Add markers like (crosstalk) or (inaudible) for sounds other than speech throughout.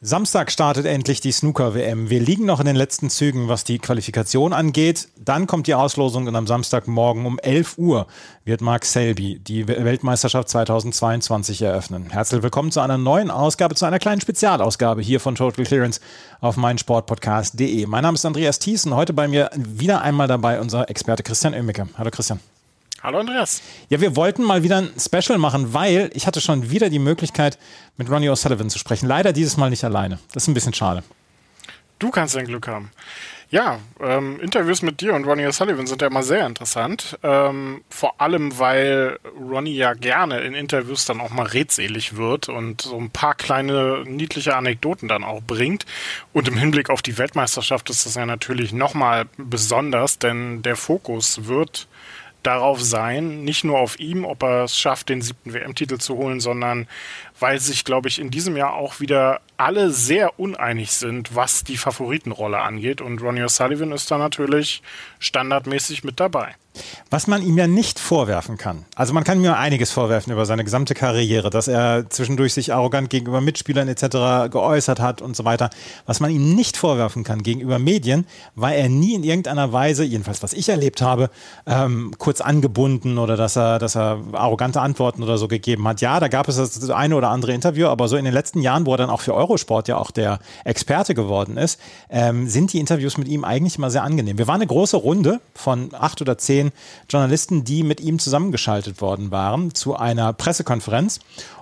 Samstag startet endlich die Snooker-WM. Wir liegen noch in den letzten Zügen, was die Qualifikation angeht. Dann kommt die Auslosung und am Samstagmorgen um 11 Uhr wird Mark Selby die Weltmeisterschaft 2022 eröffnen. Herzlich willkommen zu einer neuen Ausgabe, zu einer kleinen Spezialausgabe hier von Total Clearance auf meinsportpodcast.de. Mein Name ist Andreas Thiessen. Heute bei mir wieder einmal dabei unser Experte Christian Oemmicke. Hallo Christian. Hallo Andreas. Ja, wir wollten mal wieder ein Special machen, weil ich hatte schon wieder die Möglichkeit, mit Ronnie O'Sullivan zu sprechen. Leider dieses Mal nicht alleine. Das ist ein bisschen schade. Du kannst dein Glück haben. Ja, ähm, Interviews mit dir und Ronnie O'Sullivan sind ja immer sehr interessant. Ähm, vor allem, weil Ronnie ja gerne in Interviews dann auch mal redselig wird und so ein paar kleine niedliche Anekdoten dann auch bringt. Und im Hinblick auf die Weltmeisterschaft ist das ja natürlich nochmal besonders, denn der Fokus wird darauf sein, nicht nur auf ihm, ob er es schafft, den siebten WM-Titel zu holen, sondern weil sich, glaube ich, in diesem Jahr auch wieder alle sehr uneinig sind, was die Favoritenrolle angeht. Und Ronnie O'Sullivan ist da natürlich standardmäßig mit dabei. Was man ihm ja nicht vorwerfen kann. Also man kann ihm einiges vorwerfen über seine gesamte Karriere, dass er zwischendurch sich arrogant gegenüber Mitspielern etc. geäußert hat und so weiter. Was man ihm nicht vorwerfen kann gegenüber Medien, war er nie in irgendeiner Weise, jedenfalls was ich erlebt habe, ähm, kurz angebunden oder dass er, dass er arrogante Antworten oder so gegeben hat. Ja, da gab es das eine oder andere Interview, aber so in den letzten Jahren, wo er dann auch für Eurosport ja auch der Experte geworden ist, ähm, sind die Interviews mit ihm eigentlich immer sehr angenehm. Wir waren eine große Runde von acht oder zehn Journalisten, die mit ihm zusammengeschaltet worden waren zu einer Pressekonferenz.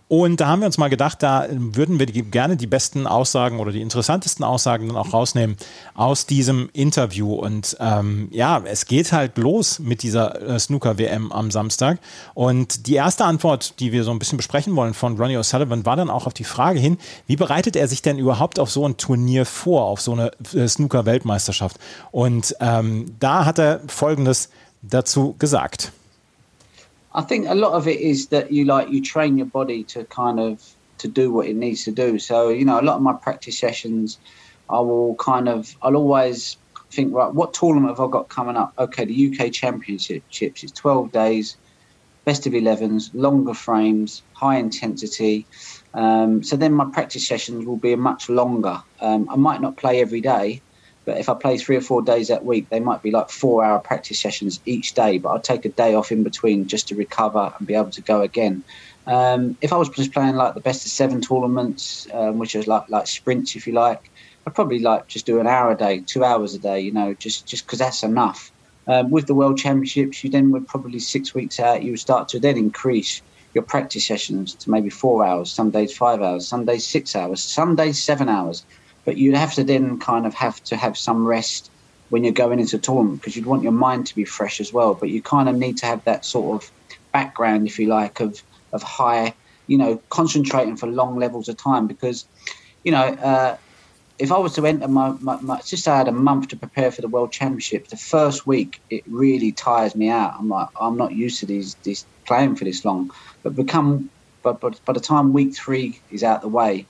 Und da haben wir uns mal gedacht, da würden wir die, gerne die besten Aussagen oder die interessantesten Aussagen dann auch rausnehmen aus diesem Interview. Und ähm, ja, es geht halt los mit dieser äh, Snooker-WM am Samstag. Und die erste Antwort, die wir so ein bisschen besprechen wollen von Ronnie O'Sullivan, war dann auch auf die Frage hin, wie bereitet er sich denn überhaupt auf so ein Turnier vor, auf so eine äh, Snooker-Weltmeisterschaft? Und ähm, da hat er Folgendes dazu gesagt? I think a lot of it is that you like you train your body to kind of to do what it needs to do. So you know, a lot of my practice sessions, I will kind of I'll always think right, what tournament have I got coming up? Okay, the UK Championships. It's twelve days, best of 11s, longer frames, high intensity. Um, so then my practice sessions will be much longer. Um, I might not play every day, but if I play three or four days that week, they might be like four hour practice sessions each day. But I'll take a day off in between just to recover and be able to go again. Um, if I was just playing like the best of seven tournaments, um, which is like like sprints, if you like, I'd probably like just do an hour a day, two hours a day. You know, just just because that's enough. Um, with the World Championships, you then would probably six weeks out, you would start to then increase your practice sessions to maybe four hours, some days five hours, some days six hours, some days seven hours. But you'd have to then kind of have to have some rest when you're going into a tournament because you'd want your mind to be fresh as well. But you kind of need to have that sort of background, if you like, of of high, you know, concentrating for long levels of time. Because, you know, uh, if I was to enter my, my, my I had a month to prepare for the World Championship, the first week it really tires me out. I'm like, I'm not used to these these playing for this long. But become, but, but by the time week three is out the way,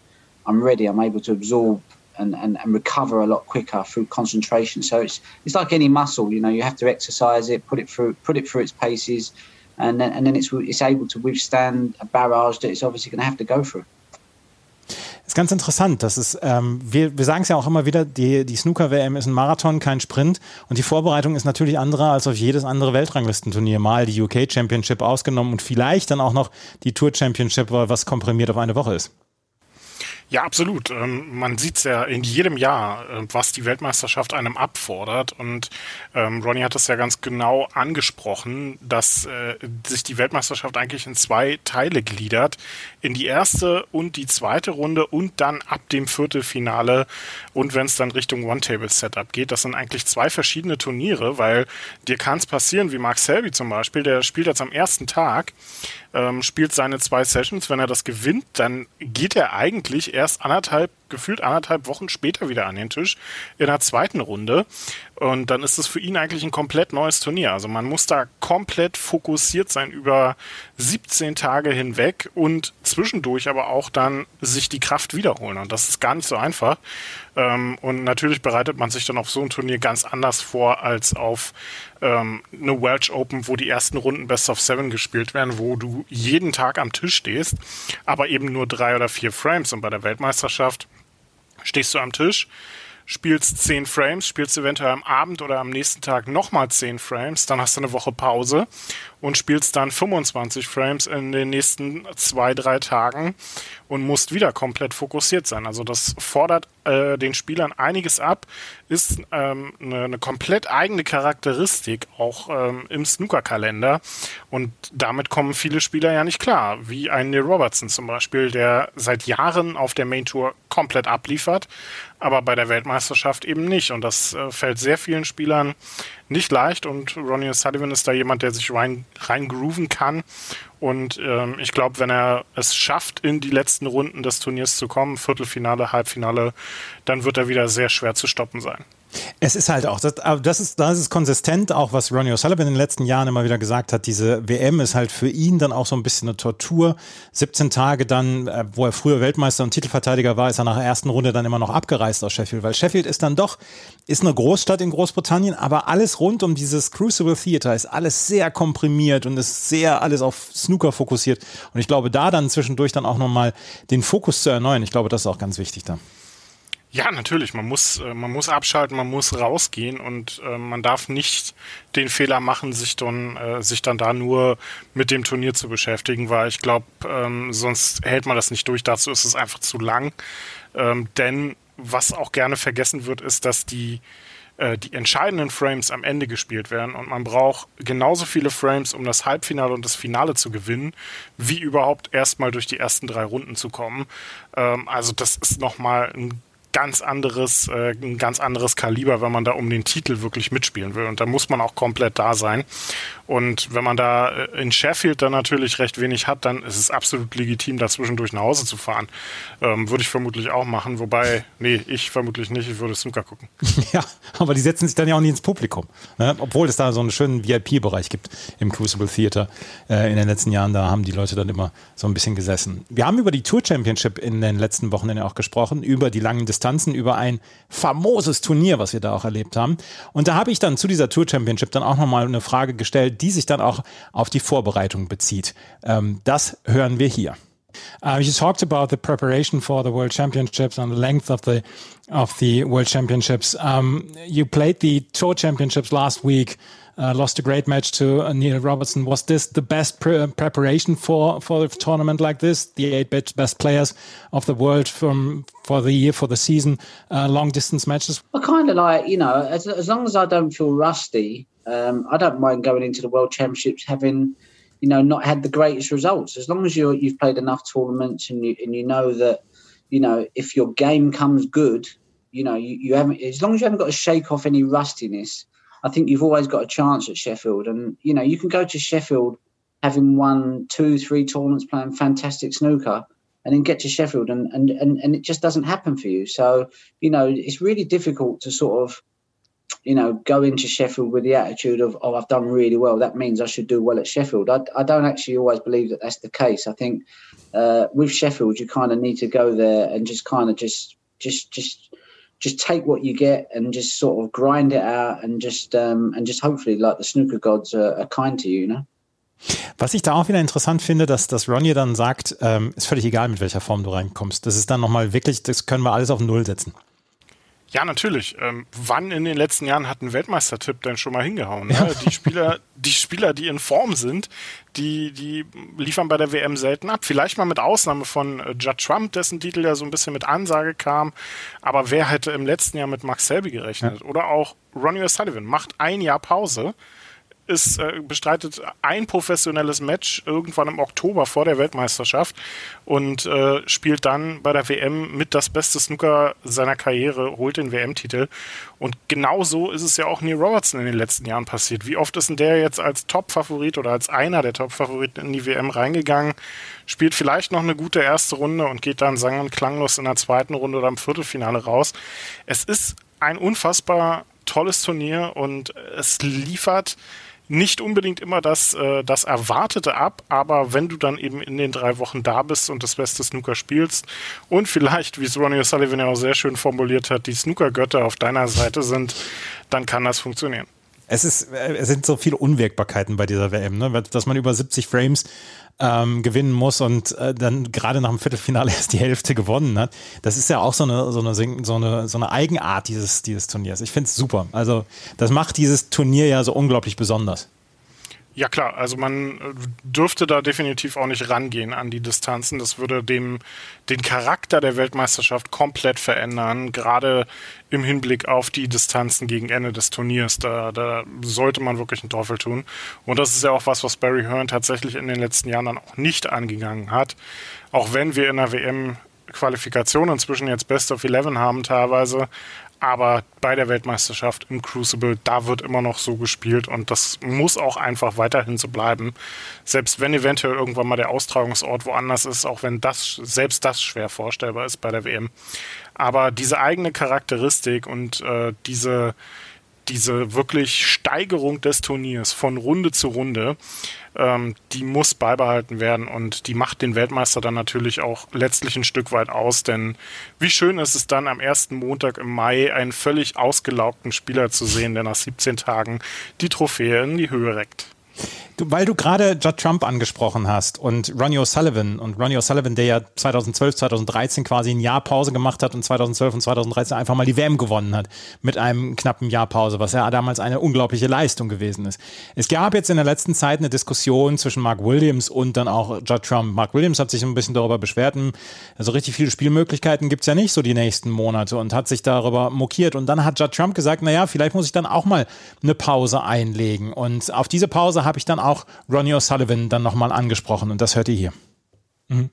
I'm ready. I'm able to absorb and, and, and recover a lot quicker through concentration. So it's it's like any muscle, you know, you have to exercise it, put it through put it through its paces, and then and then it's it's able to withstand a barrage that it's obviously going to have to go through. ist ganz interessant. Das ist, ähm, wir, wir sagen es ja auch immer wieder, die, die Snooker-WM ist ein Marathon, kein Sprint. Und die Vorbereitung ist natürlich andere als auf jedes andere Weltranglistenturnier. Mal die UK Championship ausgenommen und vielleicht dann auch noch die Tour Championship, was komprimiert auf eine Woche ist. Ja, absolut. Ähm, man sieht es ja in jedem Jahr, äh, was die Weltmeisterschaft einem abfordert. Und ähm, Ronny hat das ja ganz genau angesprochen, dass äh, sich die Weltmeisterschaft eigentlich in zwei Teile gliedert. In die erste und die zweite Runde und dann ab dem Viertelfinale und wenn es dann Richtung One-Table-Setup geht. Das sind eigentlich zwei verschiedene Turniere, weil dir kann es passieren, wie Mark Selby zum Beispiel, der spielt jetzt am ersten Tag ähm, spielt seine zwei Sessions. Wenn er das gewinnt, dann geht er eigentlich erst anderthalb gefühlt anderthalb Wochen später wieder an den Tisch in der zweiten Runde. Und dann ist es für ihn eigentlich ein komplett neues Turnier. Also man muss da komplett fokussiert sein über 17 Tage hinweg und zwischendurch aber auch dann sich die Kraft wiederholen. Und das ist gar nicht so einfach. Ähm, und natürlich bereitet man sich dann auf so ein Turnier ganz anders vor als auf ähm, eine Welsh Open, wo die ersten Runden Best of Seven gespielt werden, wo du jeden Tag am Tisch stehst, aber eben nur drei oder vier Frames. Und bei der Weltmeisterschaft stehst du am Tisch, spielst 10 Frames, spielst eventuell am Abend oder am nächsten Tag nochmal 10 Frames, dann hast du eine Woche Pause und spielst dann 25 Frames in den nächsten zwei, drei Tagen und musst wieder komplett fokussiert sein. Also das fordert äh, den Spielern einiges ab, ist ähm, eine, eine, komplett eigene Charakteristik auch ähm, im Snooker-Kalender und damit kommen viele Spieler ja nicht klar, wie ein Neil Robertson zum Beispiel, der seit Jahren auf der Main Tour komplett abliefert, aber bei der Weltmeisterschaft eben nicht und das äh, fällt sehr vielen Spielern nicht leicht und Ronnie Sullivan ist da jemand, der sich rein, rein grooven kann. Und ähm, ich glaube, wenn er es schafft, in die letzten Runden des Turniers zu kommen, Viertelfinale, Halbfinale, dann wird er wieder sehr schwer zu stoppen sein. Es ist halt auch, das, das, ist, das ist konsistent, auch was Ronnie O'Sullivan in den letzten Jahren immer wieder gesagt hat. Diese WM ist halt für ihn dann auch so ein bisschen eine Tortur. 17 Tage dann, äh, wo er früher Weltmeister und Titelverteidiger war, ist er nach der ersten Runde dann immer noch abgereist aus Sheffield, weil Sheffield ist dann doch, ist eine Großstadt in Großbritannien, aber alles rund um dieses Crucible Theater ist alles sehr komprimiert und ist sehr alles auf Snooker fokussiert. Und ich glaube, da dann zwischendurch dann auch nochmal den Fokus zu erneuern, ich glaube, das ist auch ganz wichtig da. Ja, natürlich. Man muss, äh, man muss abschalten, man muss rausgehen und äh, man darf nicht den Fehler machen, sich dann, äh, sich dann da nur mit dem Turnier zu beschäftigen, weil ich glaube, ähm, sonst hält man das nicht durch. Dazu ist es einfach zu lang. Ähm, denn was auch gerne vergessen wird, ist, dass die die entscheidenden Frames am Ende gespielt werden und man braucht genauso viele Frames, um das Halbfinale und das Finale zu gewinnen, wie überhaupt erstmal durch die ersten drei Runden zu kommen. Ähm, also das ist nochmal ein ganz anderes, äh, ein ganz anderes Kaliber, wenn man da um den Titel wirklich mitspielen will. Und da muss man auch komplett da sein. Und wenn man da äh, in Sheffield dann natürlich recht wenig hat, dann ist es absolut legitim, da zwischendurch nach Hause zu fahren. Ähm, würde ich vermutlich auch machen. Wobei, nee, ich vermutlich nicht. Ich würde Snooker gucken. (laughs) Ja, aber die setzen sich dann ja auch nie ins Publikum. Ne? Obwohl es da so einen schönen VIP-Bereich gibt im Crucible Theater. Äh, in den letzten Jahren, da haben die Leute dann immer so ein bisschen gesessen. Wir haben über die Tour Championship in den letzten Wochen auch gesprochen, über die langen Distanzen Distanzen über ein famoses Turnier, was wir da auch erlebt haben. Und da habe ich dann zu dieser Tour Championship dann auch nochmal eine Frage gestellt, die sich dann auch auf die Vorbereitung bezieht. Ähm, das hören wir hier. Uh, you talked about the preparation for the World Championships and the length of the of the World Championships. Um, you played the Tour Championships last week. uh, lost a great match to uh, Neil Robertson. Was this the best pre preparation for for a tournament like this? The eight best players of the world from for the year for the season, uh, long distance matches. I kind of like you know as as long as I don't feel rusty, um, I don't mind going into the World Championships having you know not had the greatest results. As long as you you've played enough tournaments and you and you know that you know if your game comes good, you know you, you haven't as long as you haven't got to shake off any rustiness I think you've always got a chance at Sheffield. And, you know, you can go to Sheffield having won two, three tournaments playing fantastic snooker and then get to Sheffield and, and, and, and it just doesn't happen for you. So, you know, it's really difficult to sort of, you know, go into Sheffield with the attitude of, oh, I've done really well. That means I should do well at Sheffield. I, I don't actually always believe that that's the case. I think uh, with Sheffield, you kind of need to go there and just kind of just, just, just, just take what you get and just sort of grind it out and just um, and just hopefully like the snooker gods are, are kind to you, you know. Was ich da auch wieder interessant finde, dass, dass Ronnie dann sagt, ähm, ist völlig egal, mit welcher Form du reinkommst. Das ist dann nochmal wirklich, das können wir alles auf Null setzen. Ja, natürlich. Ähm, wann in den letzten Jahren hat ein Weltmeistertipp denn schon mal hingehauen? Ne? Ja. Die Spieler, die Spieler, die in Form sind, die, die liefern bei der WM selten ab. Vielleicht mal mit Ausnahme von äh, Judd Trump, dessen Titel ja so ein bisschen mit Ansage kam. Aber wer hätte im letzten Jahr mit Max Selby gerechnet? Ja. Oder auch Ronnie O'Sullivan macht ein Jahr Pause ist, äh, bestreitet ein professionelles Match irgendwann im Oktober vor der Weltmeisterschaft und äh, spielt dann bei der WM mit das beste Snooker seiner Karriere, holt den WM-Titel. Und genau so ist es ja auch Neil Robertson in den letzten Jahren passiert. Wie oft ist denn der jetzt als Top-Favorit oder als einer der Top-Favoriten in die WM reingegangen, spielt vielleicht noch eine gute erste Runde und geht dann sang- und klanglos in der zweiten Runde oder im Viertelfinale raus. Es ist ein unfassbar tolles Turnier und es liefert nicht unbedingt immer das, äh, das Erwartete ab, aber wenn du dann eben in den drei Wochen da bist und das beste Snooker spielst und vielleicht, wie es Ronnie O'Sullivan ja auch sehr schön formuliert hat, die Snooker-Götter auf deiner Seite sind, dann kann das funktionieren. Es, ist, äh, es sind so viele Unwägbarkeiten bei dieser WM, ne? dass man über 70 Frames ähm, gewinnen muss und äh, dann gerade nach dem Viertelfinale (laughs) erst die Hälfte gewonnen hat. Das ist ja auch so eine, so eine, so eine, so eine Eigenart dieses, dieses Turniers. Ich finde es super. Also das macht dieses Turnier ja so unglaublich besonders. Ja klar, also man äh, dürfte da definitiv auch nicht rangehen an die Distanzen. Das würde dem den Charakter der Weltmeisterschaft komplett verändern, gerade im Hinblick auf die Distanzen gegen Ende des Turniers. Da, da sollte man wirklich einen Teufel tun. Und das ist ja auch was, was Barry Hearn tatsächlich in den letzten Jahren dann auch nicht angegangen hat. Auch wenn wir in der WM Qualifikation inzwischen jetzt Best of Eleven haben teilweise, aber bei der Weltmeisterschaft im Crucible, da wird immer noch so gespielt und das muss auch einfach weiterhin so bleiben. Selbst wenn eventuell irgendwann mal der Austragungsort woanders ist, auch wenn das, selbst das schwer vorstellbar ist bei der WM. Aber diese eigene Charakteristik und äh, diese, diese wirklich Steigerung des Turniers von Runde zu Runde, ähm, die muss beibehalten werden und die macht den Weltmeister dann natürlich auch letztlich ein Stück weit aus, denn wie schön ist es dann am ersten Montag im Mai einen völlig ausgelaugten Spieler zu sehen, der nach 17 Tagen die Trophäe in die Höhe reckt. Du, weil du gerade Judd Trump angesprochen hast und Ronnie O'Sullivan und Ronnie O'Sullivan, der ja 2012, 2013 quasi ein Jahr Pause gemacht hat und 2012 und 2013 einfach mal die WM gewonnen hat mit einem knappen Jahr Pause, was ja damals eine unglaubliche Leistung gewesen ist. Es gab jetzt in der letzten Zeit eine Diskussion zwischen Mark Williams und dann auch Judd Trump. Mark Williams hat sich ein bisschen darüber beschwert, also richtig viele Spielmöglichkeiten gibt's ja nicht so die nächsten Monate und hat sich darüber mokiert. Und dann hat Judd Trump gesagt, naja, vielleicht muss ich dann auch mal eine Pause einlegen. Und auf diese Pause habe ich dann auch Ronnie O'Sullivan dann nochmal angesprochen und das hört ihr hier. Mm-hmm.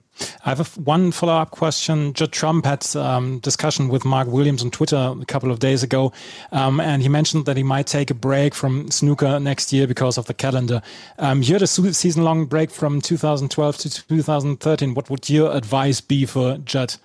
I have one follow-up question. Judd Trump had um, discussion with Mark Williams on Twitter a couple of days ago, um, and he mentioned that he might take a break from snooker next year because of the calendar. Um, you had a season-long break from 2012 to 2013. What would your advice be for Judd?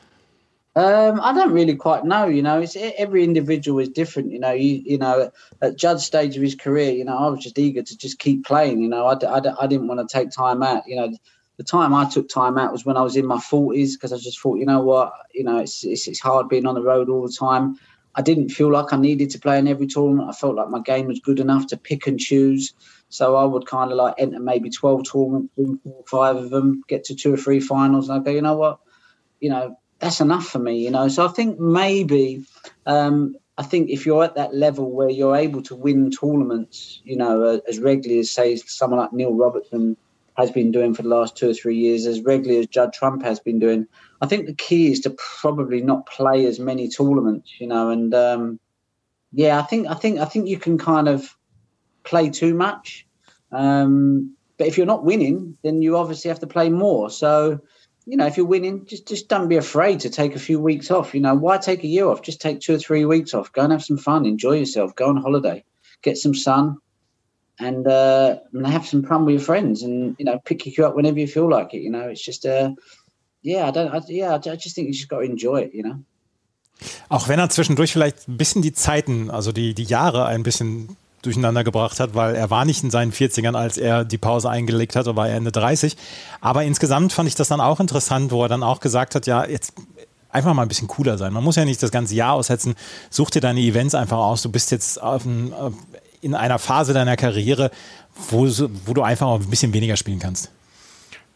Um, I don't really quite know. You know, it's every individual is different. You know, you you know, at Judd's stage of his career, you know, I was just eager to just keep playing. You know, I, I, I didn't want to take time out. You know, the time I took time out was when I was in my forties because I just thought, you know what, you know, it's, it's it's hard being on the road all the time. I didn't feel like I needed to play in every tournament. I felt like my game was good enough to pick and choose. So I would kind of like enter maybe 12 tournaments, win four five of them, get to two or three finals. And I go, you know what? You know, that's enough for me, you know. So I think maybe um, I think if you're at that level where you're able to win tournaments, you know, uh, as regularly as say someone like Neil Robertson has been doing for the last two or three years, as regularly as Judd Trump has been doing, I think the key is to probably not play as many tournaments, you know. And um, yeah, I think I think I think you can kind of play too much. Um, but if you're not winning, then you obviously have to play more. So you know, if you're winning, just just don't be afraid to take a few weeks off. You know, why take a year off? Just take two or three weeks off. Go and have some fun. Enjoy yourself. Go on holiday. Get some sun, and uh, and have some fun with your friends. And you know, pick you up whenever you feel like it. You know, it's just uh, yeah, I don't, I, yeah, I just think you just got to enjoy it. You know. Auch wenn er zwischendurch vielleicht ein bisschen die Zeiten, also die, die Jahre ein bisschen durcheinander gebracht hat, weil er war nicht in seinen 40ern, als er die Pause eingelegt hat, war er Ende 30. Aber insgesamt fand ich das dann auch interessant, wo er dann auch gesagt hat, ja, jetzt einfach mal ein bisschen cooler sein. Man muss ja nicht das ganze Jahr aussetzen. Such dir deine Events einfach aus. Du bist jetzt ein, in einer Phase deiner Karriere, wo, wo du einfach auch ein bisschen weniger spielen kannst.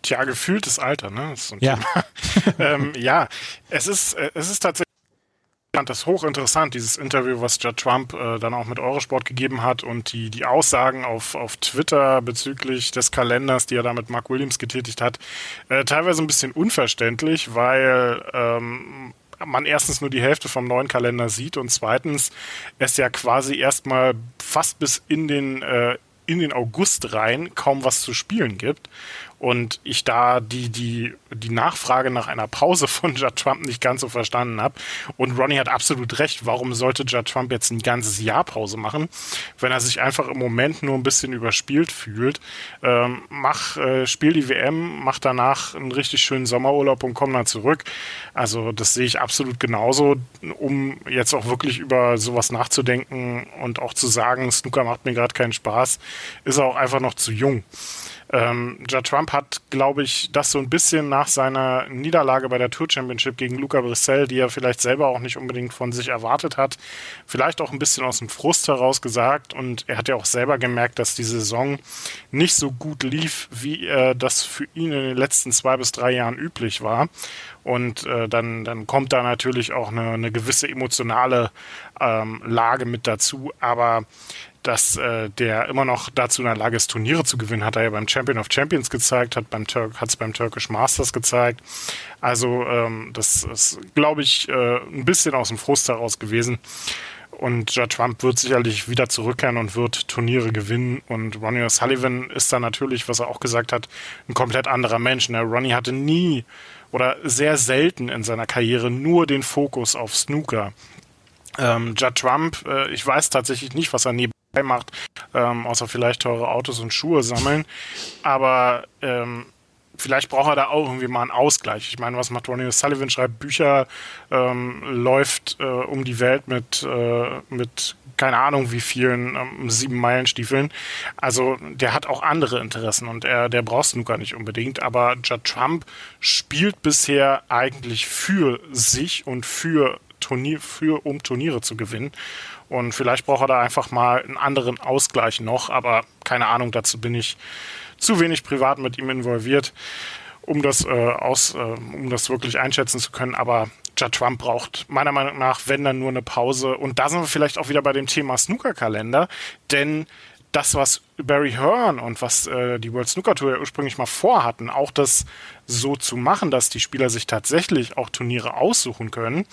Tja, gefühltes Alter, ne? Ja. (laughs) ähm, ja, es ist, es ist tatsächlich fand das hochinteressant, dieses Interview, was Judd Trump äh, dann auch mit Eurosport gegeben hat und die, die Aussagen auf, auf Twitter bezüglich des Kalenders, die er da mit Mark Williams getätigt hat, äh, teilweise ein bisschen unverständlich, weil ähm, man erstens nur die Hälfte vom neuen Kalender sieht und zweitens es ja quasi erstmal fast bis in den äh, in den August rein kaum was zu spielen gibt und ich da die, die, die Nachfrage nach einer Pause von (laughs) Judd Trump nicht ganz so verstanden habe. Und Ronnie hat absolut recht. Warum sollte Judd Trump jetzt ein ganzes Jahr Pause machen, wenn er sich einfach im Moment nur ein bisschen überspielt fühlt? Ähm, mach, äh, spiel die WM, mach danach einen richtig schönen Sommerurlaub und komm dann zurück. Also das sehe ich absolut genauso, um jetzt auch wirklich über sowas nachzudenken und auch zu sagen, Snooker macht mir gerade keinen Spaß, ist er auch einfach noch zu jung. Ähm, ja, Trump hat, glaube ich, das so ein bisschen nach seiner Niederlage bei der Tour Championship gegen Luca Brissell, die er vielleicht selber auch nicht unbedingt von sich erwartet hat, vielleicht auch ein bisschen aus dem Frust heraus gesagt. Und er hat ja auch selber gemerkt, dass die Saison nicht so gut lief, wie äh, das für ihn in den letzten zwei bis drei Jahren üblich war. Und äh, dann, dann kommt da natürlich auch eine, eine gewisse emotionale ähm, Lage mit dazu. Aber dass äh, der immer noch dazu in der Lage ist, Turniere zu gewinnen, hat er ja beim Champion of Champions gezeigt, hat beim Tur es beim Turkish Masters gezeigt. Also ähm, das ist, glaube ich, äh, ein bisschen aus dem Frust heraus gewesen. Und Judd Trump wird sicherlich wieder zurückkehren und wird Turniere gewinnen. Und Ronnie O'Sullivan ist da natürlich, was er auch gesagt hat, ein komplett anderer Mensch. Ne? Ronnie hatte nie oder sehr selten in seiner Karriere nur den Fokus auf Snooker. Ähm, Judd Trump, äh, ich weiß tatsächlich nicht, was er neben macht, ähm, außer vielleicht teure Autos und Schuhe sammeln. Aber ähm, vielleicht braucht er da auch irgendwie mal einen Ausgleich. Ich meine, was macht Ronnie Sullivan? Schreibt Bücher, ähm, läuft äh, um die Welt mit, äh, mit keine Ahnung wie vielen ähm, sieben Meilenstiefeln. Also der hat auch andere Interessen und er, der braucht Snooker nicht unbedingt. Aber Judd Trump spielt bisher eigentlich für sich und für Turnier, für um Turniere zu gewinnen. Und vielleicht braucht er da einfach mal einen anderen Ausgleich noch, aber keine Ahnung, dazu bin ich zu wenig privat mit ihm involviert, um das, äh, aus, äh, um das wirklich einschätzen zu können. Aber Judd Trump braucht meiner Meinung nach, wenn dann nur eine Pause. Und da sind wir vielleicht auch wieder bei dem Thema Snooker-Kalender, denn das, was Barry Hearn und was äh, die World Snooker Tour ja ursprünglich mal vorhatten, auch das so zu machen, dass die Spieler sich tatsächlich auch Turniere aussuchen können.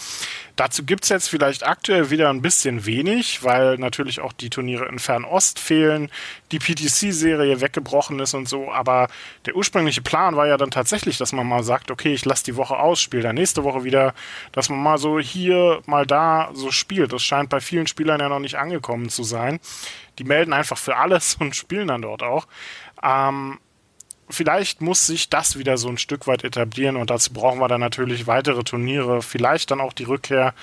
Dazu gibt es jetzt vielleicht aktuell wieder ein bisschen wenig, weil natürlich auch die Turniere in Fernost fehlen, die PTC-Serie weggebrochen ist und so. Aber der ursprüngliche Plan war ja dann tatsächlich, dass man mal sagt, okay, ich lasse die Woche aus, spiele dann nächste Woche wieder, dass man mal so hier, mal da so spielt. Das scheint bei vielen Spielern ja noch nicht angekommen zu sein. Die melden einfach für alles (laughs) und spielen dann dort auch. Ähm, vielleicht muss sich das wieder so ein Stück weit etablieren und dazu brauchen wir dann natürlich weitere Turniere, vielleicht dann auch die Rückkehr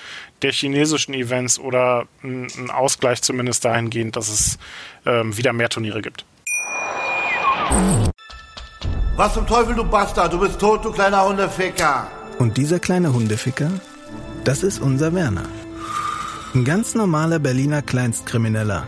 der chinesischen Events oder ein Ausgleich zumindest dahingehend, dass es ähm, wieder mehr Turniere gibt. Was zum Teufel, du Bastard? Du bist tot, du kleiner Hundeficker. Und dieser kleine Hundeficker, das ist unser Werner. Ein ganz normaler Berliner Kleinstkrimineller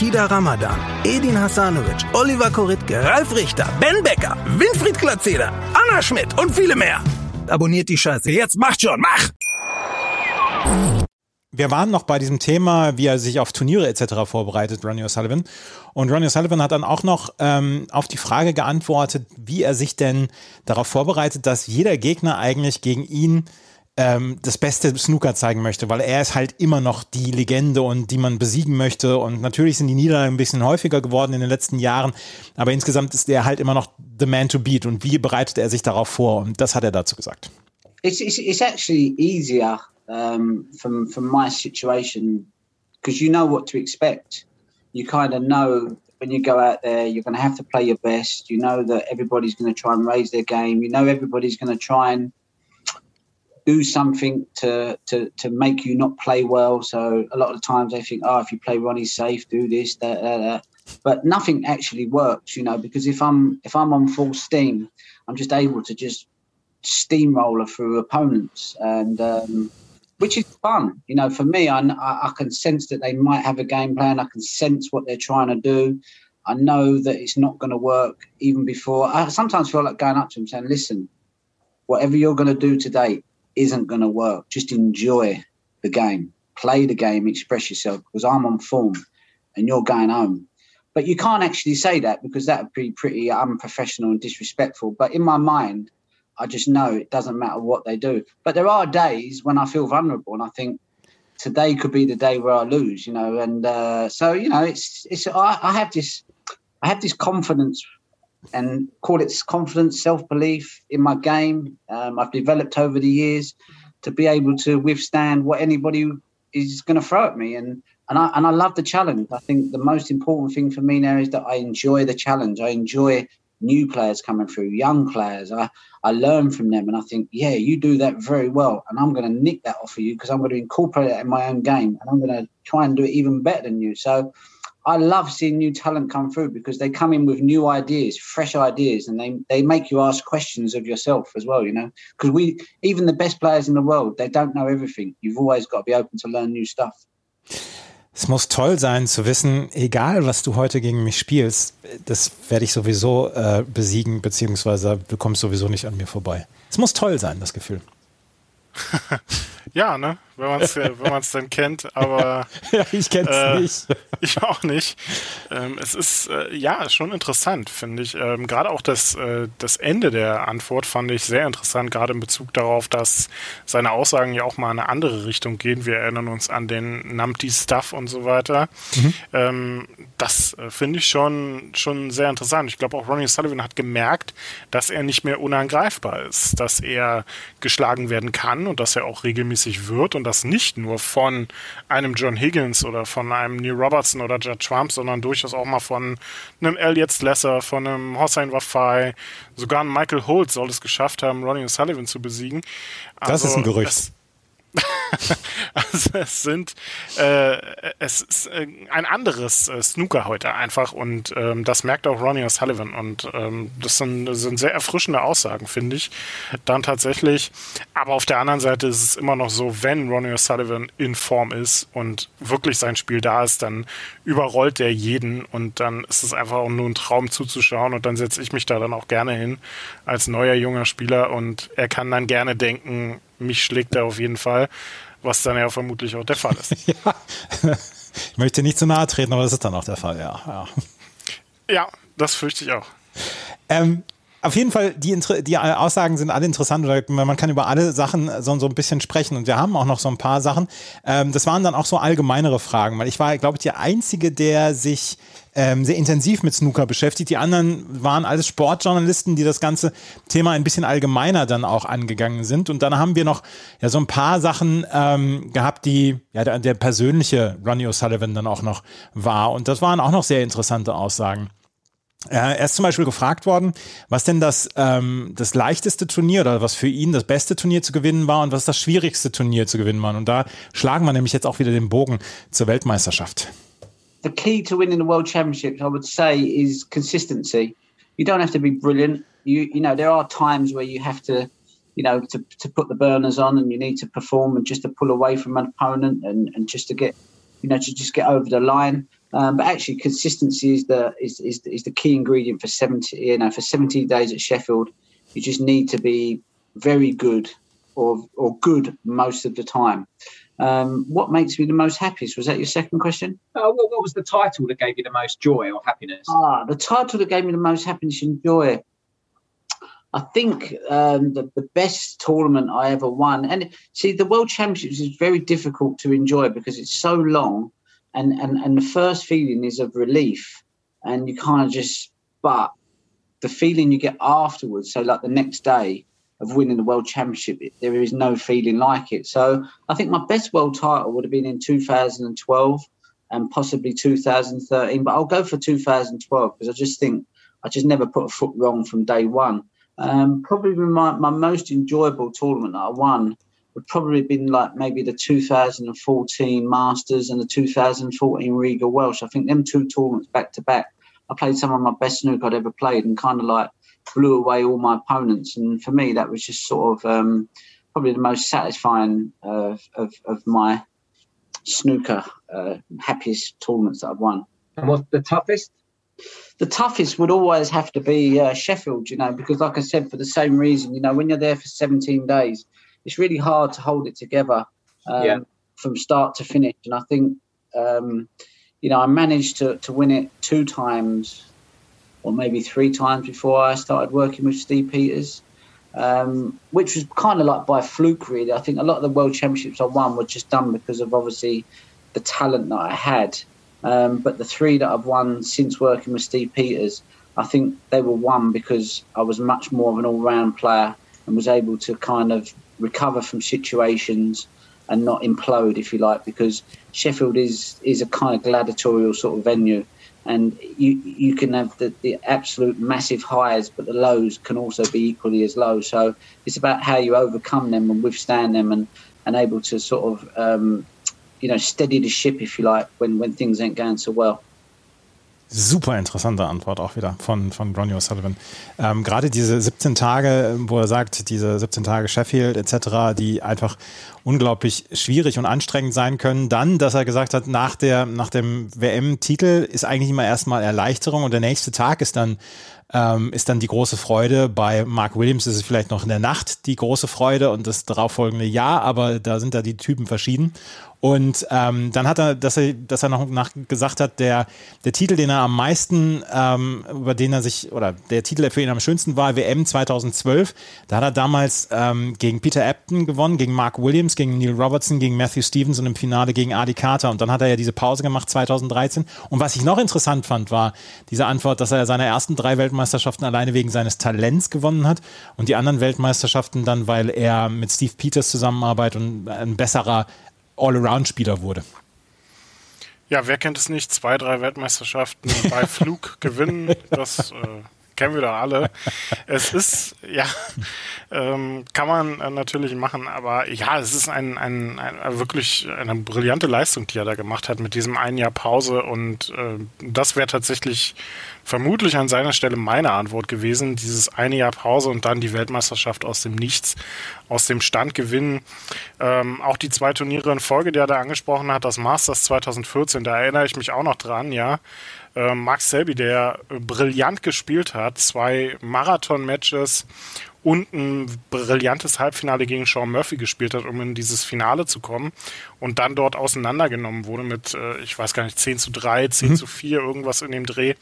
Kida Ramadan, Edin Hasanovic, Oliver Koritke, Ralf Richter, Ben Becker, Winfried Glatzeder, Anna Schmidt und viele mehr. Abonniert die Scheiße. Jetzt macht schon, mach! Wir waren noch bei diesem Thema, wie er sich auf Turniere etc. vorbereitet, Ronnie O'Sullivan. Und Ronnie O'Sullivan hat dann auch noch ähm, auf die Frage geantwortet, wie er sich denn darauf vorbereitet, dass jeder Gegner eigentlich gegen ihn ähm, das beste Snooker zeigen möchte, weil er ist halt immer noch die Legende und die man besiegen möchte. Und natürlich sind die Niederlagen ein bisschen häufiger geworden in den letzten Jahren, aber insgesamt ist er halt immer noch the man to beat. Und wie bereitet er sich darauf vor? Und das hat er dazu gesagt. It's, it's, it's actually easier um, from, from my situation because you know what to expect. You kind of know when you go out there, you're going to have to play your best. You know that everybody's going to try and raise their game. You know everybody's going to try and do something to, to to make you not play well. So a lot of the times they think, oh, if you play Ronnie safe, do this, that, that, that. But nothing actually works, you know, because if I'm if I'm on full steam, I'm just able to just steamroller through opponents, and um, which is fun, you know. For me, I, I can sense that they might have a game plan. I can sense what they're trying to do. I know that it's not going to work even before. I sometimes feel like going up to them saying, listen, whatever you're going to do today isn't going to work. Just enjoy the game, play the game, express yourself because I'm on form and you're going home. But you can't actually say that because that would be pretty unprofessional and disrespectful. But in my mind, I just know it doesn't matter what they do. But there are days when I feel vulnerable and I think today could be the day where I lose, you know. And uh, so, you know, it's it's I, I have this I have this confidence and call it confidence, self belief in my game. Um, I've developed over the years to be able to withstand what anybody is going to throw at me, and and I and I love the challenge. I think the most important thing for me now is that I enjoy the challenge. I enjoy new players coming through, young players. I I learn from them, and I think, yeah, you do that very well, and I'm going to nick that off of you because I'm going to incorporate it in my own game, and I'm going to try and do it even better than you. So I love seeing new talent come through because they come in with new ideas, fresh ideas, and they they make you ask questions of yourself as well. You know, because we even the best players in the world, they don't know everything. You've always got to be open to learn new stuff. Es muss toll sein zu wissen, egal was du heute gegen mich spielst, das werde ich sowieso äh, besiegen, beziehungsweise du kommst sowieso nicht an mir vorbei. Es muss toll sein, das Gefühl. (laughs) ja, ne? Wenn man es wenn man's dann kennt, aber (laughs) ja, ich kenne äh, nicht. (laughs) Ich auch nicht. Ähm, es ist äh, ja schon interessant, finde ich. Ähm, gerade auch das, äh, das Ende der Antwort fand ich sehr interessant, gerade in Bezug darauf, dass seine Aussagen ja auch mal in eine andere Richtung gehen. Wir erinnern uns an den Numpty-Stuff und so weiter. Mhm. Ähm, das äh, finde ich schon, schon sehr interessant. Ich glaube auch Ronnie Sullivan hat gemerkt, dass er nicht mehr unangreifbar ist, dass er geschlagen werden kann und dass er auch regelmäßig wird und das nicht nur von einem John Higgins oder von einem Neil Robertson oder Judd Trump, sondern durchaus auch mal von einem Elliot Slesser, von einem Hossein Wafai, sogar ein Michael Holt soll es geschafft haben, Ronnie O'Sullivan zu besiegen. Also, das ist ein also Gerücht. Es, (laughs) also es sind äh, es ist äh, ein anderes äh, Snooker heute einfach und ähm, das merkt auch Ronnie O'Sullivan und ähm, das sind, sind sehr erfrischende Aussagen, finde ich. Dann tatsächlich, aber auf der anderen Seite ist es immer noch so, wenn Ronnie O'Sullivan in Form ist und wirklich sein Spiel da ist, dann überrollt er jeden und dann ist es einfach nur ein Traum zuzuschauen und dann setze ich mich da dann auch gerne hin als neuer junger Spieler und er kann dann gerne denken, mich schlägt er auf jeden Fall, was dann ja vermutlich auch der Fall ist. (laughs) ja. Ich möchte nicht zu nahe treten, aber das ist dann auch der Fall, ja. Ja, ja das fürchte ich auch. Ähm, auf jeden Fall, die, die Aussagen sind alle interessant. Man kann über alle Sachen so, so ein bisschen sprechen. Und wir haben auch noch so ein paar Sachen. Ähm, das waren dann auch so allgemeinere Fragen, weil ich war, glaube ich, der Einzige, der sich ähm, sehr intensiv mit Snooker beschäftigt. Die anderen waren alles Sportjournalisten, die das ganze Thema ein bisschen allgemeiner dann auch angegangen sind. Und dann haben wir noch ja so ein paar Sachen ähm, gehabt, die ja der, der persönliche Ronnie O'Sullivan dann auch noch war. Und das waren auch noch sehr interessante Aussagen. Er ist zum Beispiel gefragt worden, was denn das, ähm, das leichteste Turnier oder was für ihn das beste Turnier zu gewinnen war und was das schwierigste Turnier zu gewinnen war. Und da schlagen wir nämlich jetzt auch wieder den Bogen zur Weltmeisterschaft. The key to winning the World Championships, I would say, is consistency. You don't have to be brilliant. You, you know, there are times where you have to, you know, to, to put the burners on and you need to perform and just to pull away from an opponent and, and just to get, you know, to just get over the line. Um, but actually, consistency is the is, is is the key ingredient for seventy. You know, for seventy days at Sheffield, you just need to be very good or or good most of the time. Um, what makes me the most happiest? Was that your second question? Uh, what, what was the title that gave you the most joy or happiness? Ah, the title that gave me the most happiness and joy. I think um, the, the best tournament I ever won, and see, the World Championships is very difficult to enjoy because it's so long and and and the first feeling is of relief. And you kind of just but the feeling you get afterwards so like the next day of winning the world championship there is no feeling like it. So i think my best world title would have been in 2012 and possibly 2013 but i'll go for 2012 because i just think i just never put a foot wrong from day one. Um, probably my, my most enjoyable tournament that i won would probably have been like maybe the 2014 Masters and the 2014 Riga Welsh. I think them two tournaments back to back, I played some of my best snooker I'd ever played and kind of like blew away all my opponents. And for me, that was just sort of um, probably the most satisfying uh, of, of my snooker uh, happiest tournaments that I've won. And what's the toughest? the toughest would always have to be uh, Sheffield, you know, because like I said, for the same reason, you know, when you're there for 17 days, it's really hard to hold it together um, Yeah. from start to finish. And I think, um, you know, I managed to, to win it two times or maybe three times before I started working with Steve Peters, um, which was kind of like by fluke, really. I think a lot of the world championships I won were just done because of obviously the talent that I had. Um, but the three that I've won since working with Steve Peters, I think they were won because I was much more of an all round player and was able to kind of recover from situations and not implode, if you like, because Sheffield is is a kind of gladiatorial sort of venue. And you you can have the, the absolute massive highs, but the lows can also be equally as low. So it's about how you overcome them and withstand them, and, and able to sort of um, you know steady the ship, if you like, when when things ain't going so well. Super interessante Antwort auch wieder von, von Ronnie O'Sullivan. Ähm, Gerade diese 17 Tage, wo er sagt, diese 17 Tage Sheffield etc., die einfach unglaublich schwierig und anstrengend sein können. Dann, dass er gesagt hat, nach, der, nach dem WM-Titel ist eigentlich immer erstmal Erleichterung und der nächste Tag ist dann ähm, ist dann die große Freude. Bei Mark Williams ist es vielleicht noch in der Nacht die große Freude und das darauffolgende Jahr, aber da sind da die Typen verschieden. Und ähm, dann hat er, dass er, dass er noch nach gesagt hat, der, der Titel, den er am meisten, ähm, über den er sich, oder der Titel, der für ihn am schönsten war, WM 2012, da hat er damals ähm, gegen Peter Ebton gewonnen, gegen Mark Williams, gegen Neil Robertson, gegen Matthew Stevens und im Finale gegen Adi Carter. Und dann hat er ja diese Pause gemacht 2013. Und was ich noch interessant fand, war diese Antwort, dass er seine ersten drei Weltmeisterschaften alleine wegen seines Talents gewonnen hat und die anderen Weltmeisterschaften dann, weil er mit Steve Peters zusammenarbeitet und ein besserer All-Around-Spieler wurde. Ja, wer kennt es nicht? Zwei, drei Weltmeisterschaften bei Flug gewinnen, (laughs) das äh, kennen wir doch alle. Es ist, ja, ähm, kann man äh, natürlich machen, aber ja, es ist ein, ein, ein, wirklich eine brillante Leistung, die er da gemacht hat mit diesem einen Jahr Pause und äh, das wäre tatsächlich vermutlich an seiner Stelle meine Antwort gewesen, dieses eine Jahr Pause und dann die Weltmeisterschaft aus dem Nichts, aus dem Stand gewinnen. Ähm, auch die zwei Turniere in Folge, die er da angesprochen hat, das Masters 2014, da erinnere ich mich auch noch dran, ja. Ähm, Mark Selby, der äh, brillant gespielt hat, zwei Marathon-Matches und ein brillantes Halbfinale gegen Sean Murphy gespielt hat, um in dieses Finale zu kommen und dann dort auseinandergenommen wurde mit, äh, ich weiß gar nicht, 10 zu 3, 10 Mhm. zu 4, irgendwas in dem Dreh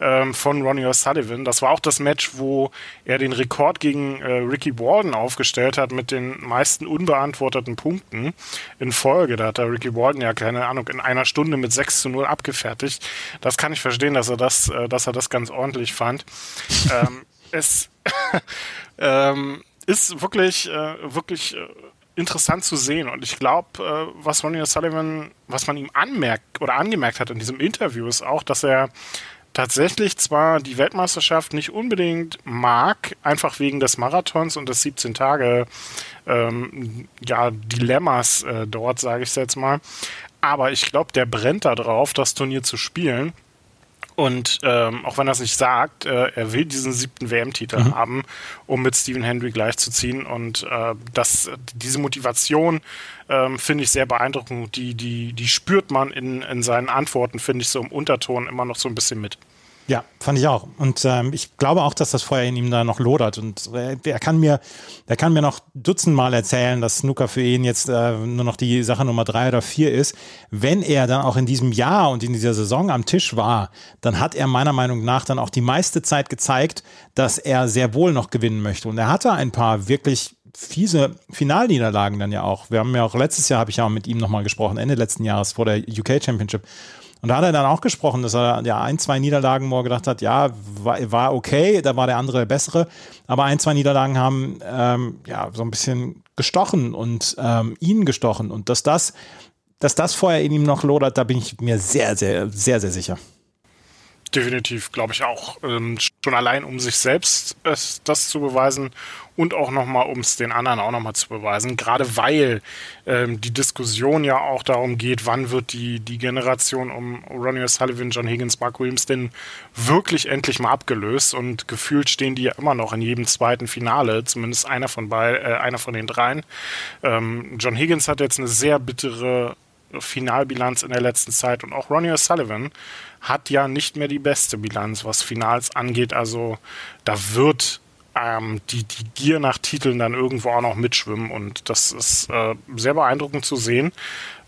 ähm, von Ronnie O'Sullivan. Das war auch das Match, wo er den Rekord gegen äh, Ricky Walden aufgestellt hat mit den meisten unbeantworteten Punkten in Folge. Da hat der Ricky Walden ja, keine Ahnung, in einer Stunde mit 6 zu 0 abgefertigt. Das kann ich verstehen, dass er das, äh, dass er das ganz ordentlich fand. (laughs) ähm, es (laughs) ähm, ist wirklich, äh, wirklich äh, interessant zu sehen. Und ich glaube, äh, was Ronnie O'Sullivan, was man ihm anmerkt oder angemerkt hat in diesem Interview, ist auch, dass er tatsächlich zwar die Weltmeisterschaft nicht unbedingt mag, einfach wegen des Marathons und des 17 Tage ähm, ja, Dilemmas äh, dort, sage ich jetzt mal. Aber ich glaube, der brennt da drauf, das Turnier zu spielen. Und ähm, auch wenn er es nicht sagt, äh, er will diesen siebten WM-Titel Mhm. haben, um mit Stephen Hendry gleichzuziehen. Und äh, das, diese Motivation ähm, finde ich sehr beeindruckend. Die, die, die spürt man in, in seinen Antworten, finde ich, so im Unterton immer noch so ein bisschen mit. Ja, fand ich auch. Und ähm, ich glaube auch, dass das Feuer in ihm da noch lodert. Und äh, er kann mir, er kann mir noch dutzendmal erzählen, dass Snooker für ihn jetzt äh, nur noch die Sache Nummer drei oder vier ist. Wenn er dann auch in diesem Jahr und in dieser Saison am Tisch war, dann hat er meiner Meinung nach dann auch die meiste Zeit gezeigt, dass er sehr wohl noch gewinnen möchte. Und er hatte ein paar wirklich fiese Finalniederlagen dann ja auch. Wir haben ja auch letztes Jahr, habe ich ja auch mit ihm nochmal gesprochen, Ende letzten Jahres vor der UK Championship. Und da hat er dann auch gesprochen, dass er ja ein, zwei Niederlagen, wo er gedacht hat, ja, war, war okay, da war der andere der bessere, aber ein, zwei Niederlagen haben ähm, ja so ein bisschen gestochen und ähm, ihn gestochen. Und dass das, dass das Feuer in ihm noch lodert, da bin ich mir sehr, sehr, sehr, sehr sicher. Definitiv, glaube ich auch. Ähm, schon allein, um sich selbst es, das zu beweisen und auch nochmal, um es den anderen auch nochmal zu beweisen. Gerade weil ähm, die Diskussion ja auch darum geht, wann wird die, die Generation um Ronnie O'Sullivan, John Higgins, Mark Williams denn wirklich endlich mal abgelöst und gefühlt stehen die ja immer noch in jedem zweiten Finale, zumindest einer von bei, äh, einer von den dreien. Ähm, John Higgins hat jetzt eine sehr bittere Finalbilanz in der letzten Zeit. Und auch Ronnie O'Sullivan hat ja nicht mehr die beste Bilanz, was Finals angeht. Also da wird ähm, die, die Gier nach Titeln dann irgendwo auch noch mitschwimmen. Und das ist äh, sehr beeindruckend zu sehen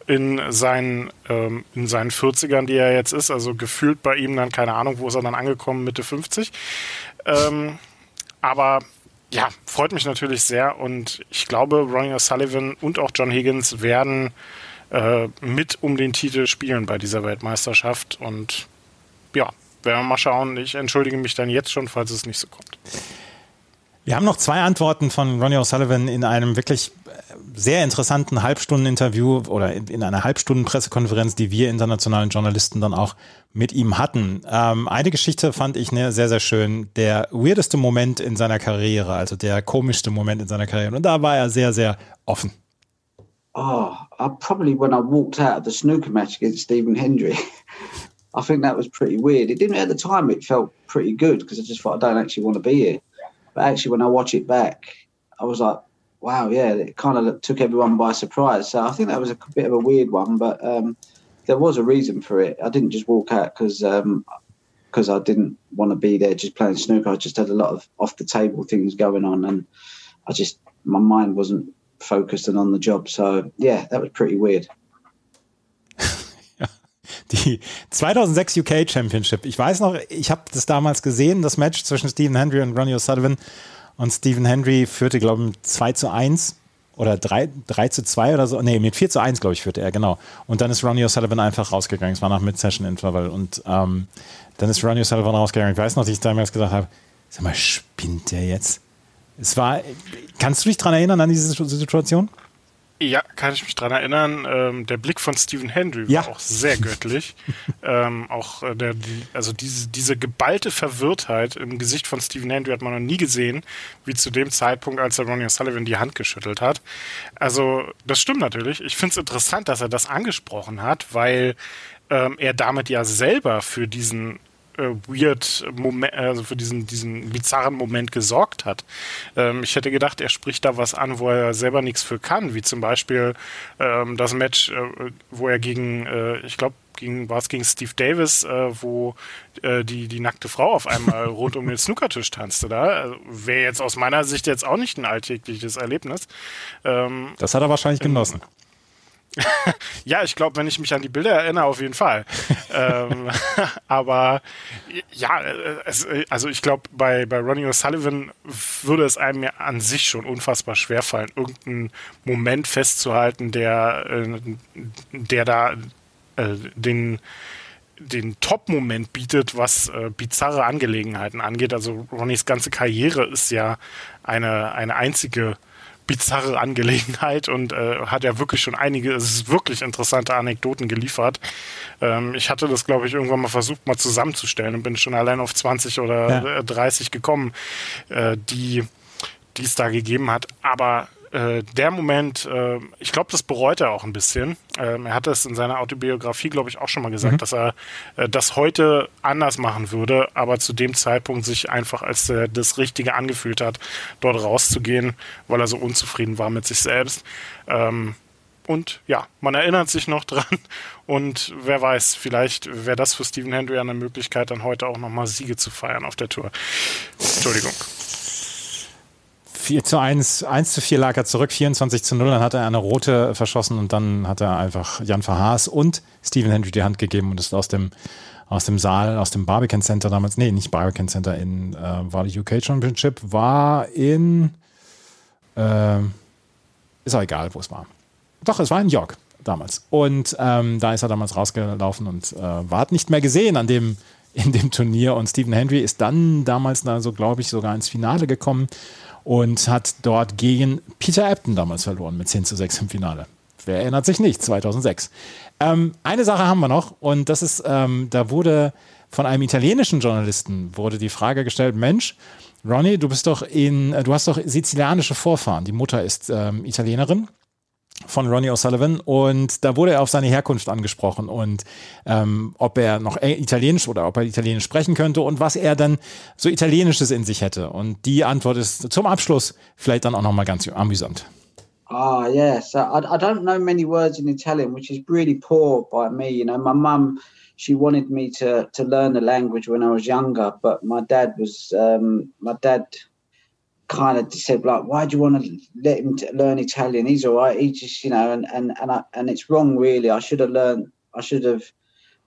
in seinen, ähm, in seinen 40ern, die er jetzt ist. Also gefühlt bei ihm dann, keine Ahnung, wo ist er dann angekommen, Mitte 50. Ähm, aber ja, freut mich natürlich sehr und ich glaube, Ronnie O'Sullivan und auch John Higgins werden äh, mit um den Titel spielen bei dieser Weltmeisterschaft und ja, werden wir mal schauen. Ich entschuldige mich dann jetzt schon, falls es nicht so kommt. Wir haben noch zwei Antworten von Ronnie O'Sullivan in einem wirklich sehr interessanten Halbstunden-Interview oder in einer Halbstunden-Pressekonferenz, die wir internationalen Journalisten dann auch mit ihm hatten. Ähm, eine Geschichte fand ich ne, sehr, sehr schön. Der weirdeste Moment in seiner Karriere, also der komischste Moment in seiner Karriere. Und da war er sehr, sehr offen. Oh, I probably when I walked out of the snooker match against Stephen Hendry. (laughs) I think that was pretty weird. It didn't at the time. It felt pretty good because I just thought I don't actually want to be here. But actually, when I watch it back, I was like, wow, yeah, it kind of took everyone by surprise. So I think that was a bit of a weird one, but um, there was a reason for it. I didn't just walk out because because um, I didn't want to be there just playing snooker. I just had a lot of off the table things going on, and I just my mind wasn't focused and on the job. So yeah, that was pretty weird. (laughs) Die 2006 UK Championship. Ich weiß noch, ich habe das damals gesehen, das Match zwischen Stephen Hendry und Ronnie O'Sullivan. Und Stephen Hendry führte, glaube ich, 2 zu 1 oder 3, 3 zu 2 oder so. Nee, mit 4 zu 1, glaube ich, führte er, genau. Und dann ist Ronnie O'Sullivan einfach rausgegangen. Es war nach Mid-Session-Interval. Und ähm, dann ist Ronnie O'Sullivan rausgegangen. Ich weiß noch, dass ich damals gedacht habe, sag mal, spinnt der jetzt? Es war, kannst du dich daran erinnern, an diese Situation? Ja, kann ich mich dran erinnern. Ähm, der Blick von Stephen Hendry ja. war auch sehr göttlich. (laughs) ähm, auch äh, der, also diese, diese geballte Verwirrtheit im Gesicht von Stephen Hendry hat man noch nie gesehen, wie zu dem Zeitpunkt, als er Ronnie Sullivan die Hand geschüttelt hat. Also, das stimmt natürlich. Ich finde es interessant, dass er das angesprochen hat, weil ähm, er damit ja selber für diesen äh, weird Moment, also für diesen, diesen bizarren Moment gesorgt hat. Ähm, ich hätte gedacht, er spricht da was an, wo er selber nichts für kann, wie zum Beispiel ähm, das Match, äh, wo er gegen, äh, ich glaube, gegen, war es gegen Steve Davis, äh, wo äh, die, die nackte Frau auf einmal (laughs) rund um den Snookertisch tanzte. Da also, wäre jetzt aus meiner Sicht jetzt auch nicht ein alltägliches Erlebnis. Ähm, das hat er wahrscheinlich genossen. (laughs) ja, ich glaube, wenn ich mich an die Bilder erinnere, auf jeden Fall. (laughs) ähm, (laughs) aber ja, es, also ich glaube, bei, bei Ronnie O'Sullivan würde es einem ja an sich schon unfassbar schwerfallen, irgendeinen Moment festzuhalten, der, äh, der da äh, den den Top-Moment bietet, was äh, bizarre Angelegenheiten angeht. Also Ronnys ganze Karriere ist ja eine, eine einzige bizarre Angelegenheit und äh, hat ja wirklich schon einige, es ist wirklich interessante Anekdoten geliefert. Ähm, ich hatte das, glaube ich, irgendwann mal versucht, mal zusammenzustellen und bin schon allein auf 20 oder ja. 30 gekommen, äh, die die es da gegeben hat. Aber äh, der Moment, äh, ich glaube, das bereut er auch ein bisschen. Ähm, er hat es in seiner Autobiografie, glaube ich, auch schon mal gesagt, mhm. dass er äh, das heute anders machen würde, aber zu dem Zeitpunkt sich einfach als äh, das Richtige angefühlt hat, dort rauszugehen, weil er so unzufrieden war mit sich selbst. Ähm, und ja, man erinnert sich noch (laughs) dran. Und wer weiß, vielleicht wäre das für Stephen Hendry eine Möglichkeit, dann heute auch nochmal Siege zu feiern auf der Tour. Entschuldigung. 4 zu 1, 1 zu 4 lag er zurück, 24 zu 0, dann hat er eine rote verschossen und dann hat er einfach Jan Verhaas und Stephen Hendry die Hand gegeben und ist aus dem, aus dem Saal, aus dem Barbican Center damals, nee, nicht Barbican Center, in, äh, war die UK Championship, war in, äh, ist auch egal, wo es war. Doch, es war in York damals. Und ähm, da ist er damals rausgelaufen und äh, war nicht mehr gesehen an dem, in dem Turnier. Und Stephen Hendry ist dann damals, also glaube ich, sogar ins Finale gekommen und hat dort gegen Peter Ebden damals verloren mit 10 zu 6 im Finale. Wer erinnert sich nicht? 2006. Ähm, eine Sache haben wir noch und das ist, ähm, da wurde von einem italienischen Journalisten wurde die Frage gestellt, Mensch, Ronnie, du bist doch in, du hast doch sizilianische Vorfahren. Die Mutter ist ähm, Italienerin von Ronnie O'Sullivan und da wurde er auf seine Herkunft angesprochen und ähm, ob er noch Italienisch oder ob er Italienisch sprechen könnte und was er dann so Italienisches in sich hätte. Und die Antwort ist zum Abschluss vielleicht dann auch nochmal ganz amüsant. Ah, yes. I, I don't know many words in Italian, which is really poor by me. You know, my mum, she wanted me to to learn the language when I was younger, but my dad was um, my dad kind of said like, why do you want to let him t- learn Italian? He's all right. He just, you know, and and and I, and it's wrong really. I should have learned. I should have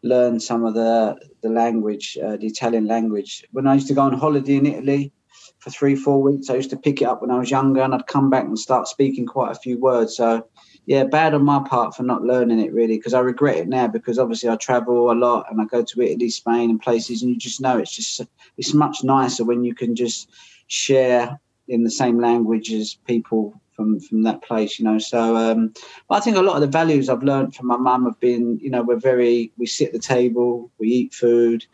learned some of the the language, uh, the Italian language. When I used to go on holiday in Italy for three, four weeks, I used to pick it up when I was younger, and I'd come back and start speaking quite a few words. So. Yeah, bad on my part for not learning it really, because I regret it now. Because obviously I travel a lot and I go to Italy, Spain, and places, and you just know it's just it's much nicer when you can just share in the same language as people from from that place, you know. So um, I think a lot of the values I've learned from my mum have been, you know, we're very we sit at the table, we eat food.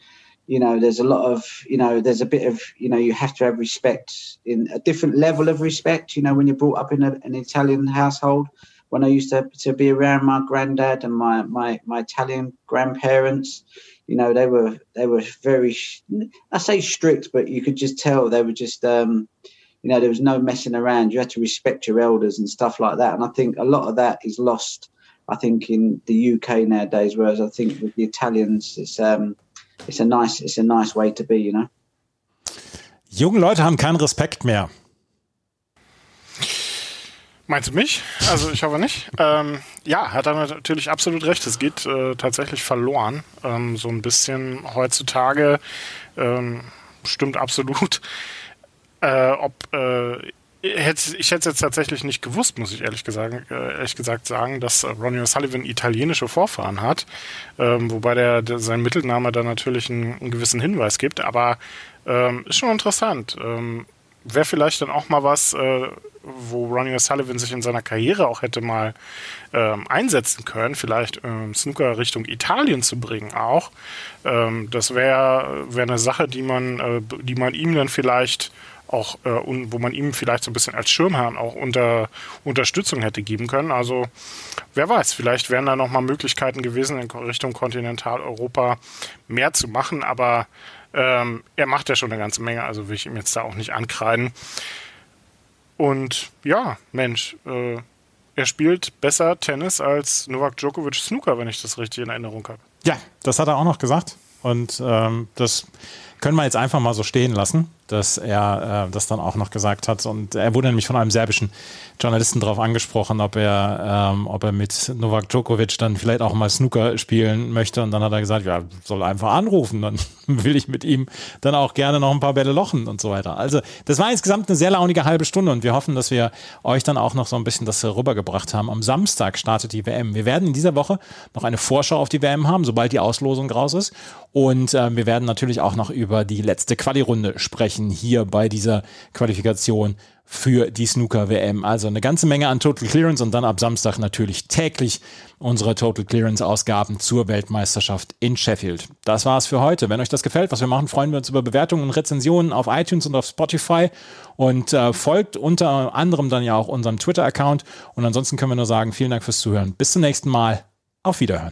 You know, there's a lot of, you know, there's a bit of, you know, you have to have respect in a different level of respect. You know, when you're brought up in a, an Italian household. When I used to to be around my granddad and my my my Italian grandparents, you know, they were they were very, I say strict, but you could just tell they were just. Um, you know, there was no messing around. You had to respect your elders and stuff like that. And I think a lot of that is lost, I think, in the UK nowadays. Whereas I think with the Italians, it's um, it's a nice, it's a nice way to be, you know. Junge Leute haben keinen Respekt mehr. Meinst du mich? Also ich hoffe nicht. (laughs) Ähm, ja, hat er natürlich absolut recht. Es geht äh, tatsächlich verloren. Ähm, so ein bisschen heutzutage ähm, stimmt absolut. Äh, ob äh, ich hätte es jetzt tatsächlich nicht gewusst, muss ich ehrlich gesagt, äh, ehrlich gesagt sagen, dass Ronnie O'Sullivan italienische Vorfahren hat, ähm, wobei der, der, sein Mittelname da natürlich einen, einen gewissen Hinweis gibt, aber ähm, ist schon interessant. Ähm, Wäre vielleicht dann auch mal was, äh, wo Ronnie O'Sullivan sich in seiner Karriere auch hätte mal ähm, einsetzen können, vielleicht ähm, Snooker Richtung Italien zu bringen auch. Ähm, das wäre wär eine Sache, die man, äh, die man ihm dann vielleicht auch, äh, wo man ihm vielleicht so ein bisschen als Schirmherrn auch unter Unterstützung hätte geben können. Also wer weiß, vielleicht wären da nochmal Möglichkeiten gewesen, in Richtung Kontinentaleuropa mehr zu machen, aber ähm, er macht ja schon eine ganze Menge, also will ich ihm jetzt da auch nicht ankreiden. Und ja, Mensch, äh, er spielt besser Tennis als Novak Djokovic Snooker, wenn ich das richtig in Erinnerung habe. Ja, das hat er auch noch gesagt. Und ähm, das können wir jetzt einfach mal so stehen lassen, dass er äh, das dann auch noch gesagt hat. Und er wurde nämlich von einem serbischen Journalisten darauf angesprochen, ob er, ähm, ob er mit Novak Djokovic dann vielleicht auch mal Snooker spielen möchte. Und dann hat er gesagt, ja, soll einfach anrufen, dann (laughs) will ich mit ihm dann auch gerne noch ein paar Bälle lochen und so weiter. Also das war insgesamt eine sehr launige halbe Stunde und wir hoffen, dass wir euch dann auch noch so ein bisschen das rübergebracht haben. Am Samstag startet die WM. Wir werden in dieser Woche noch eine Vorschau auf die WM haben, sobald die Auslosung raus ist. Und äh, wir werden natürlich auch noch über die letzte Quali-Runde sprechen hier bei dieser Qualifikation für die Snooker-WM. Also eine ganze Menge an Total Clearance und dann ab Samstag natürlich täglich unsere Total Clearance-Ausgaben zur Weltmeisterschaft in Sheffield. Das war's für heute. Wenn euch das gefällt, was wir machen, freuen wir uns über Bewertungen und Rezensionen auf iTunes und auf Spotify und äh, folgt unter anderem dann ja auch unserem Twitter-Account. Und ansonsten können wir nur sagen, vielen Dank fürs Zuhören. Bis zum nächsten Mal. Auf Wiederhören.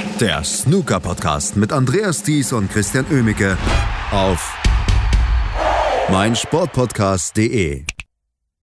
Der Snooker-Podcast mit Andreas Thies und Christian Ömicke auf meinsportpodcast.de.